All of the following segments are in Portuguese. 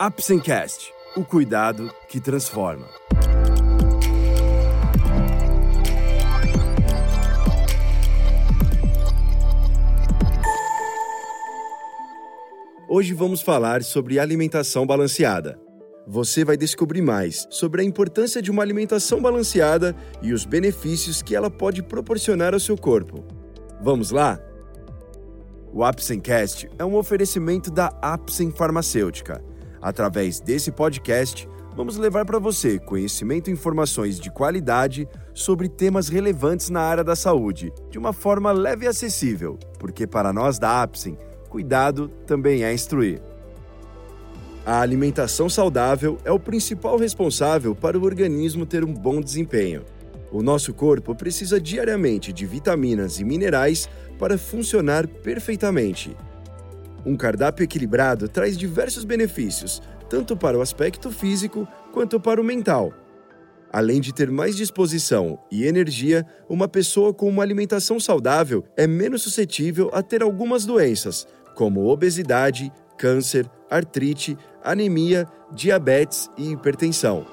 Apsencast, o cuidado que transforma. Hoje vamos falar sobre alimentação balanceada. Você vai descobrir mais sobre a importância de uma alimentação balanceada e os benefícios que ela pode proporcionar ao seu corpo. Vamos lá? O Apsencast é um oferecimento da Apsen Farmacêutica. Através desse podcast, vamos levar para você conhecimento e informações de qualidade sobre temas relevantes na área da saúde, de uma forma leve e acessível, porque para nós da Apsen, cuidado também é instruir. A alimentação saudável é o principal responsável para o organismo ter um bom desempenho. O nosso corpo precisa diariamente de vitaminas e minerais para funcionar perfeitamente. Um cardápio equilibrado traz diversos benefícios, tanto para o aspecto físico quanto para o mental. Além de ter mais disposição e energia, uma pessoa com uma alimentação saudável é menos suscetível a ter algumas doenças, como obesidade, câncer, artrite, anemia, diabetes e hipertensão.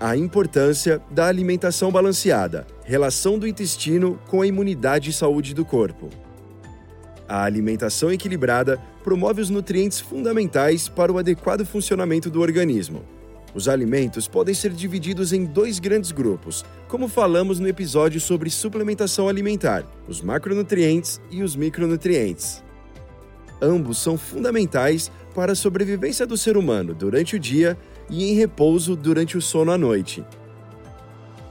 A importância da alimentação balanceada, relação do intestino com a imunidade e saúde do corpo. A alimentação equilibrada promove os nutrientes fundamentais para o adequado funcionamento do organismo. Os alimentos podem ser divididos em dois grandes grupos, como falamos no episódio sobre suplementação alimentar: os macronutrientes e os micronutrientes. Ambos são fundamentais para a sobrevivência do ser humano durante o dia e em repouso durante o sono à noite.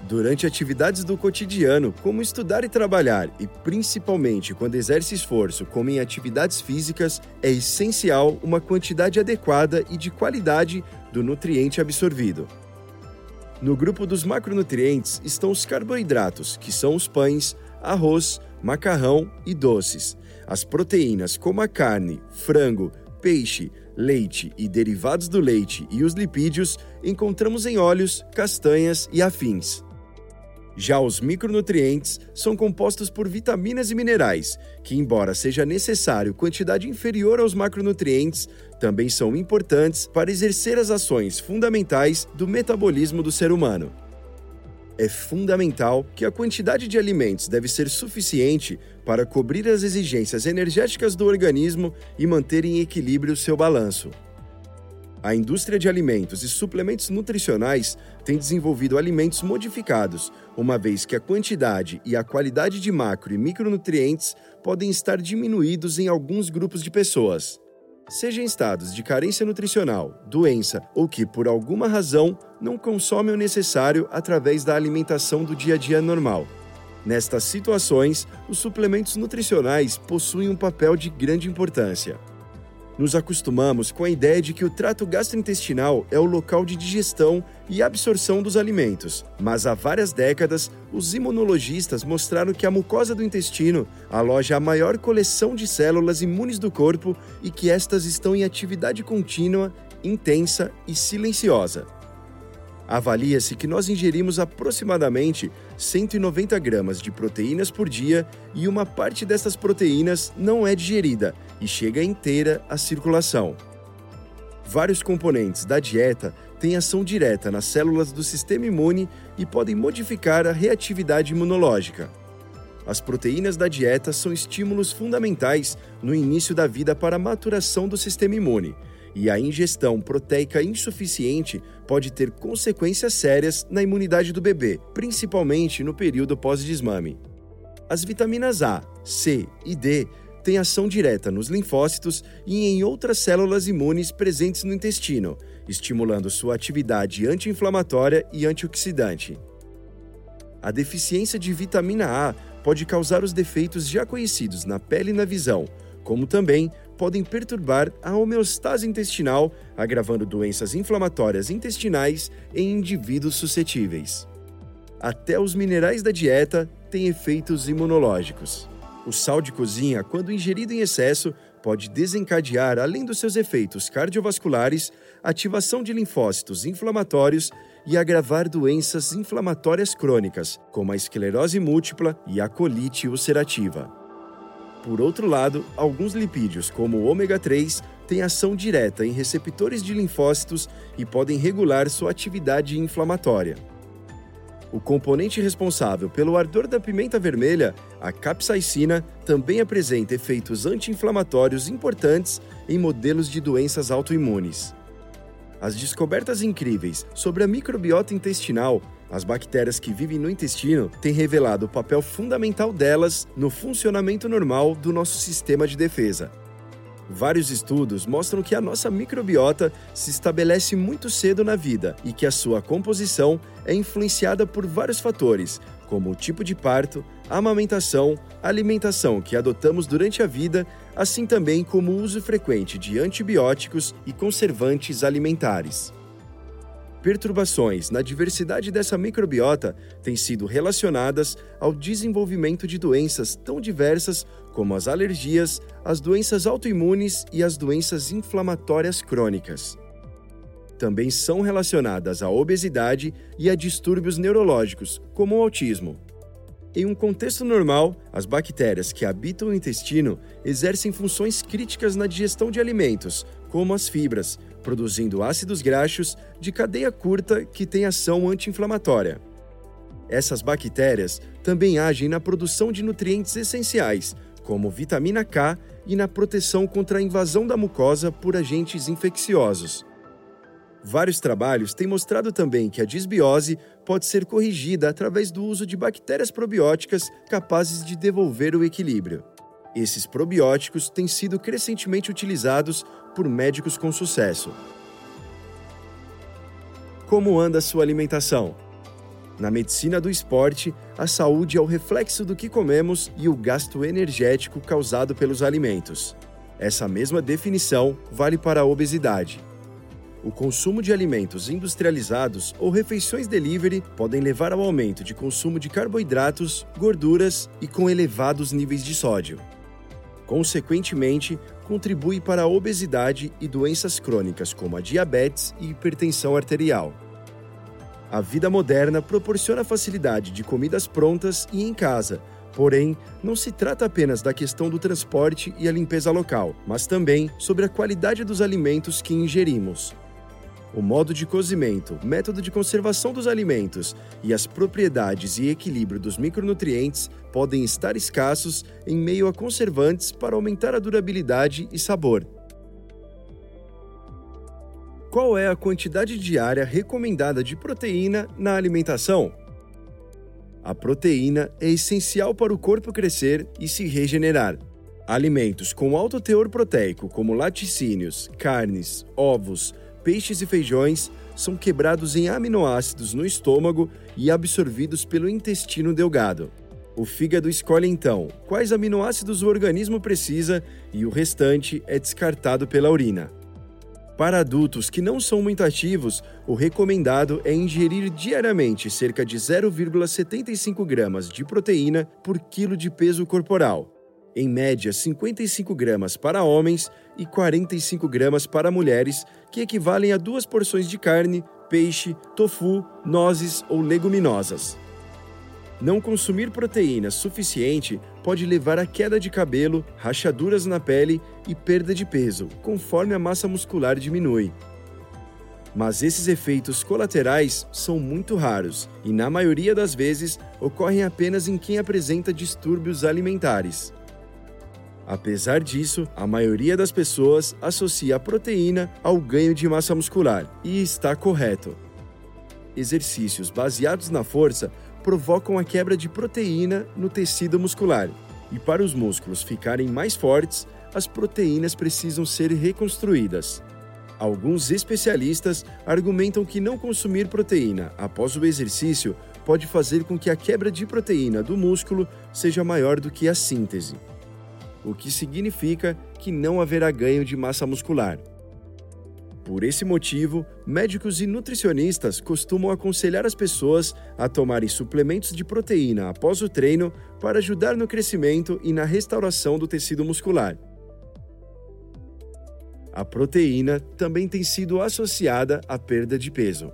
Durante atividades do cotidiano, como estudar e trabalhar, e principalmente quando exerce esforço, como em atividades físicas, é essencial uma quantidade adequada e de qualidade do nutriente absorvido. No grupo dos macronutrientes estão os carboidratos, que são os pães, arroz, macarrão e doces as proteínas, como a carne, frango, peixe, leite e derivados do leite e os lipídios, encontramos em óleos, castanhas e afins. Já os micronutrientes são compostos por vitaminas e minerais, que, embora seja necessário quantidade inferior aos macronutrientes, também são importantes para exercer as ações fundamentais do metabolismo do ser humano é fundamental que a quantidade de alimentos deve ser suficiente para cobrir as exigências energéticas do organismo e manter em equilíbrio seu balanço. A indústria de alimentos e suplementos nutricionais tem desenvolvido alimentos modificados, uma vez que a quantidade e a qualidade de macro e micronutrientes podem estar diminuídos em alguns grupos de pessoas seja em estados de carência nutricional, doença ou que, por alguma razão, não consomem o necessário através da alimentação do dia a dia normal. Nestas situações, os suplementos nutricionais possuem um papel de grande importância. Nos acostumamos com a ideia de que o trato gastrointestinal é o local de digestão e absorção dos alimentos, mas há várias décadas, os imunologistas mostraram que a mucosa do intestino aloja a maior coleção de células imunes do corpo e que estas estão em atividade contínua, intensa e silenciosa. Avalia-se que nós ingerimos aproximadamente 190 gramas de proteínas por dia e uma parte dessas proteínas não é digerida e chega inteira à circulação. Vários componentes da dieta têm ação direta nas células do sistema imune e podem modificar a reatividade imunológica. As proteínas da dieta são estímulos fundamentais no início da vida para a maturação do sistema imune e a ingestão proteica insuficiente pode ter consequências sérias na imunidade do bebê, principalmente no período pós-desmame. As vitaminas A, C e D têm ação direta nos linfócitos e em outras células imunes presentes no intestino, estimulando sua atividade anti-inflamatória e antioxidante. A deficiência de vitamina A pode causar os defeitos já conhecidos na pele e na visão, como também podem perturbar a homeostase intestinal, agravando doenças inflamatórias intestinais em indivíduos suscetíveis. Até os minerais da dieta têm efeitos imunológicos. O sal de cozinha, quando ingerido em excesso, pode desencadear, além dos seus efeitos cardiovasculares, ativação de linfócitos inflamatórios e agravar doenças inflamatórias crônicas, como a esclerose múltipla e a colite ulcerativa. Por outro lado, alguns lipídios, como o ômega 3, têm ação direta em receptores de linfócitos e podem regular sua atividade inflamatória. O componente responsável pelo ardor da pimenta vermelha, a capsaicina, também apresenta efeitos anti-inflamatórios importantes em modelos de doenças autoimunes. As descobertas incríveis sobre a microbiota intestinal, as bactérias que vivem no intestino, têm revelado o papel fundamental delas no funcionamento normal do nosso sistema de defesa. Vários estudos mostram que a nossa microbiota se estabelece muito cedo na vida e que a sua composição é influenciada por vários fatores, como o tipo de parto, amamentação, alimentação que adotamos durante a vida, assim também como o uso frequente de antibióticos e conservantes alimentares. Perturbações na diversidade dessa microbiota têm sido relacionadas ao desenvolvimento de doenças tão diversas como as alergias, as doenças autoimunes e as doenças inflamatórias crônicas. Também são relacionadas à obesidade e a distúrbios neurológicos, como o autismo. Em um contexto normal, as bactérias que habitam o intestino exercem funções críticas na digestão de alimentos, como as fibras, produzindo ácidos graxos de cadeia curta que têm ação anti-inflamatória. Essas bactérias também agem na produção de nutrientes essenciais, como vitamina K, e na proteção contra a invasão da mucosa por agentes infecciosos. Vários trabalhos têm mostrado também que a disbiose pode ser corrigida através do uso de bactérias probióticas capazes de devolver o equilíbrio. Esses probióticos têm sido crescentemente utilizados por médicos com sucesso. Como anda a sua alimentação? Na medicina do esporte, a saúde é o reflexo do que comemos e o gasto energético causado pelos alimentos. Essa mesma definição vale para a obesidade. O consumo de alimentos industrializados ou refeições delivery podem levar ao aumento de consumo de carboidratos, gorduras e com elevados níveis de sódio. Consequentemente, contribui para a obesidade e doenças crônicas como a diabetes e hipertensão arterial. A vida moderna proporciona facilidade de comidas prontas e em casa, porém, não se trata apenas da questão do transporte e a limpeza local, mas também sobre a qualidade dos alimentos que ingerimos. O modo de cozimento, método de conservação dos alimentos e as propriedades e equilíbrio dos micronutrientes podem estar escassos em meio a conservantes para aumentar a durabilidade e sabor qual é a quantidade diária recomendada de proteína na alimentação? A proteína é essencial para o corpo crescer e se regenerar. Alimentos com alto teor proteico, como laticínios, carnes, ovos, peixes e feijões, são quebrados em aminoácidos no estômago e absorvidos pelo intestino delgado. O fígado escolhe então quais aminoácidos o organismo precisa e o restante é descartado pela urina. Para adultos que não são muito ativos, o recomendado é ingerir diariamente cerca de 0,75 gramas de proteína por quilo de peso corporal. Em média, 55 gramas para homens e 45 gramas para mulheres, que equivalem a duas porções de carne, peixe, tofu, nozes ou leguminosas. Não consumir proteína suficiente pode levar a queda de cabelo, rachaduras na pele e perda de peso, conforme a massa muscular diminui. Mas esses efeitos colaterais são muito raros e, na maioria das vezes, ocorrem apenas em quem apresenta distúrbios alimentares. Apesar disso, a maioria das pessoas associa a proteína ao ganho de massa muscular, e está correto. Exercícios baseados na força provocam a quebra de proteína no tecido muscular. E para os músculos ficarem mais fortes, as proteínas precisam ser reconstruídas. Alguns especialistas argumentam que não consumir proteína após o exercício pode fazer com que a quebra de proteína do músculo seja maior do que a síntese, o que significa que não haverá ganho de massa muscular. Por esse motivo, médicos e nutricionistas costumam aconselhar as pessoas a tomarem suplementos de proteína após o treino para ajudar no crescimento e na restauração do tecido muscular. A proteína também tem sido associada à perda de peso.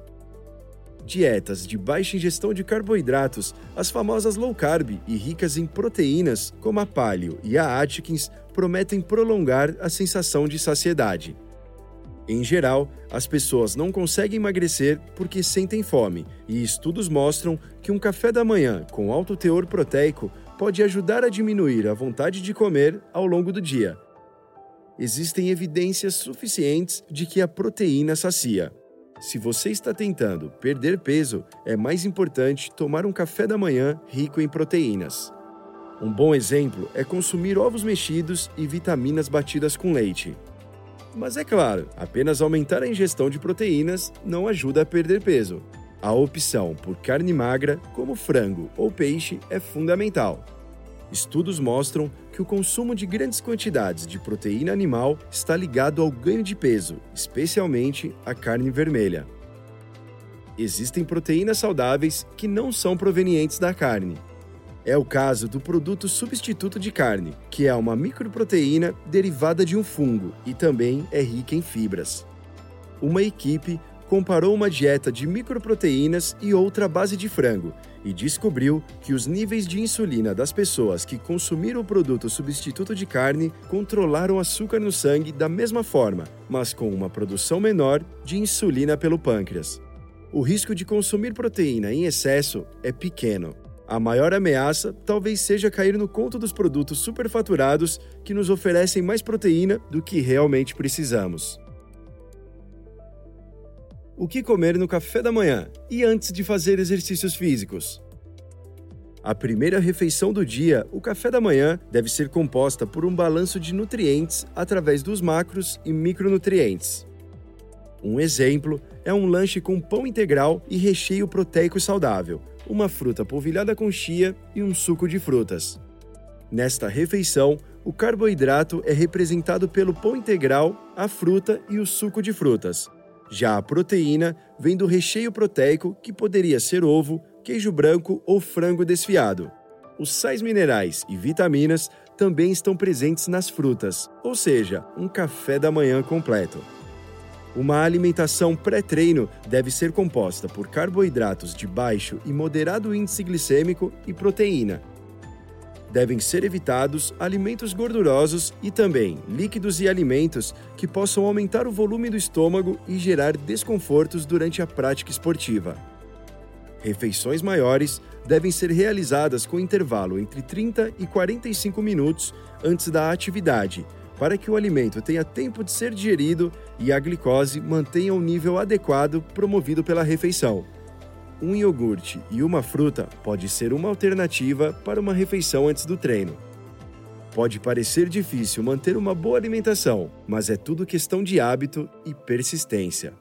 Dietas de baixa ingestão de carboidratos, as famosas low carb e ricas em proteínas, como a Paleo e a Atkins, prometem prolongar a sensação de saciedade. Em geral, as pessoas não conseguem emagrecer porque sentem fome, e estudos mostram que um café da manhã com alto teor proteico pode ajudar a diminuir a vontade de comer ao longo do dia. Existem evidências suficientes de que a proteína sacia. Se você está tentando perder peso, é mais importante tomar um café da manhã rico em proteínas. Um bom exemplo é consumir ovos mexidos e vitaminas batidas com leite. Mas é claro, apenas aumentar a ingestão de proteínas não ajuda a perder peso. A opção por carne magra, como frango ou peixe, é fundamental. Estudos mostram que o consumo de grandes quantidades de proteína animal está ligado ao ganho de peso, especialmente a carne vermelha. Existem proteínas saudáveis que não são provenientes da carne. É o caso do produto substituto de carne, que é uma microproteína derivada de um fungo e também é rica em fibras. Uma equipe comparou uma dieta de microproteínas e outra base de frango e descobriu que os níveis de insulina das pessoas que consumiram o produto substituto de carne controlaram o açúcar no sangue da mesma forma, mas com uma produção menor de insulina pelo pâncreas. O risco de consumir proteína em excesso é pequeno. A maior ameaça talvez seja cair no conto dos produtos superfaturados que nos oferecem mais proteína do que realmente precisamos. O que comer no café da manhã e antes de fazer exercícios físicos? A primeira refeição do dia, o café da manhã, deve ser composta por um balanço de nutrientes através dos macros e micronutrientes. Um exemplo é um lanche com pão integral e recheio proteico saudável, uma fruta polvilhada com chia e um suco de frutas. Nesta refeição, o carboidrato é representado pelo pão integral, a fruta e o suco de frutas. Já a proteína vem do recheio proteico, que poderia ser ovo, queijo branco ou frango desfiado. Os sais minerais e vitaminas também estão presentes nas frutas, ou seja, um café da manhã completo. Uma alimentação pré-treino deve ser composta por carboidratos de baixo e moderado índice glicêmico e proteína, devem ser evitados alimentos gordurosos e também líquidos e alimentos que possam aumentar o volume do estômago e gerar desconfortos durante a prática esportiva. Refeições maiores devem ser realizadas com intervalo entre 30 e 45 minutos antes da atividade, para que o alimento tenha tempo de ser digerido e a glicose mantenha o nível adequado promovido pela refeição um iogurte e uma fruta pode ser uma alternativa para uma refeição antes do treino. Pode parecer difícil manter uma boa alimentação, mas é tudo questão de hábito e persistência.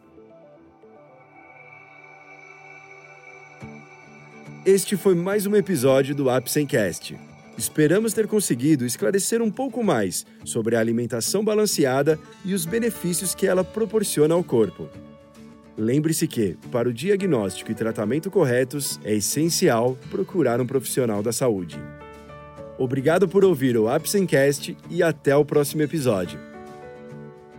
Este foi mais um episódio do Apsencast. Esperamos ter conseguido esclarecer um pouco mais sobre a alimentação balanceada e os benefícios que ela proporciona ao corpo. Lembre-se que, para o diagnóstico e tratamento corretos, é essencial procurar um profissional da saúde. Obrigado por ouvir o Apsencast e até o próximo episódio.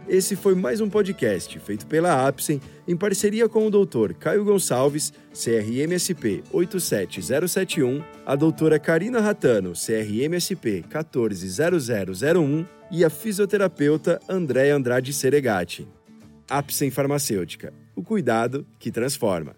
Esse foi mais um podcast feito pela Apsen em parceria com o Dr. Caio Gonçalves, CRMSP 87071, a doutora Karina Ratano, CRMSP 140001 e a fisioterapeuta Andréa Andrade Seregati. Apsen Farmacêutica o cuidado que transforma.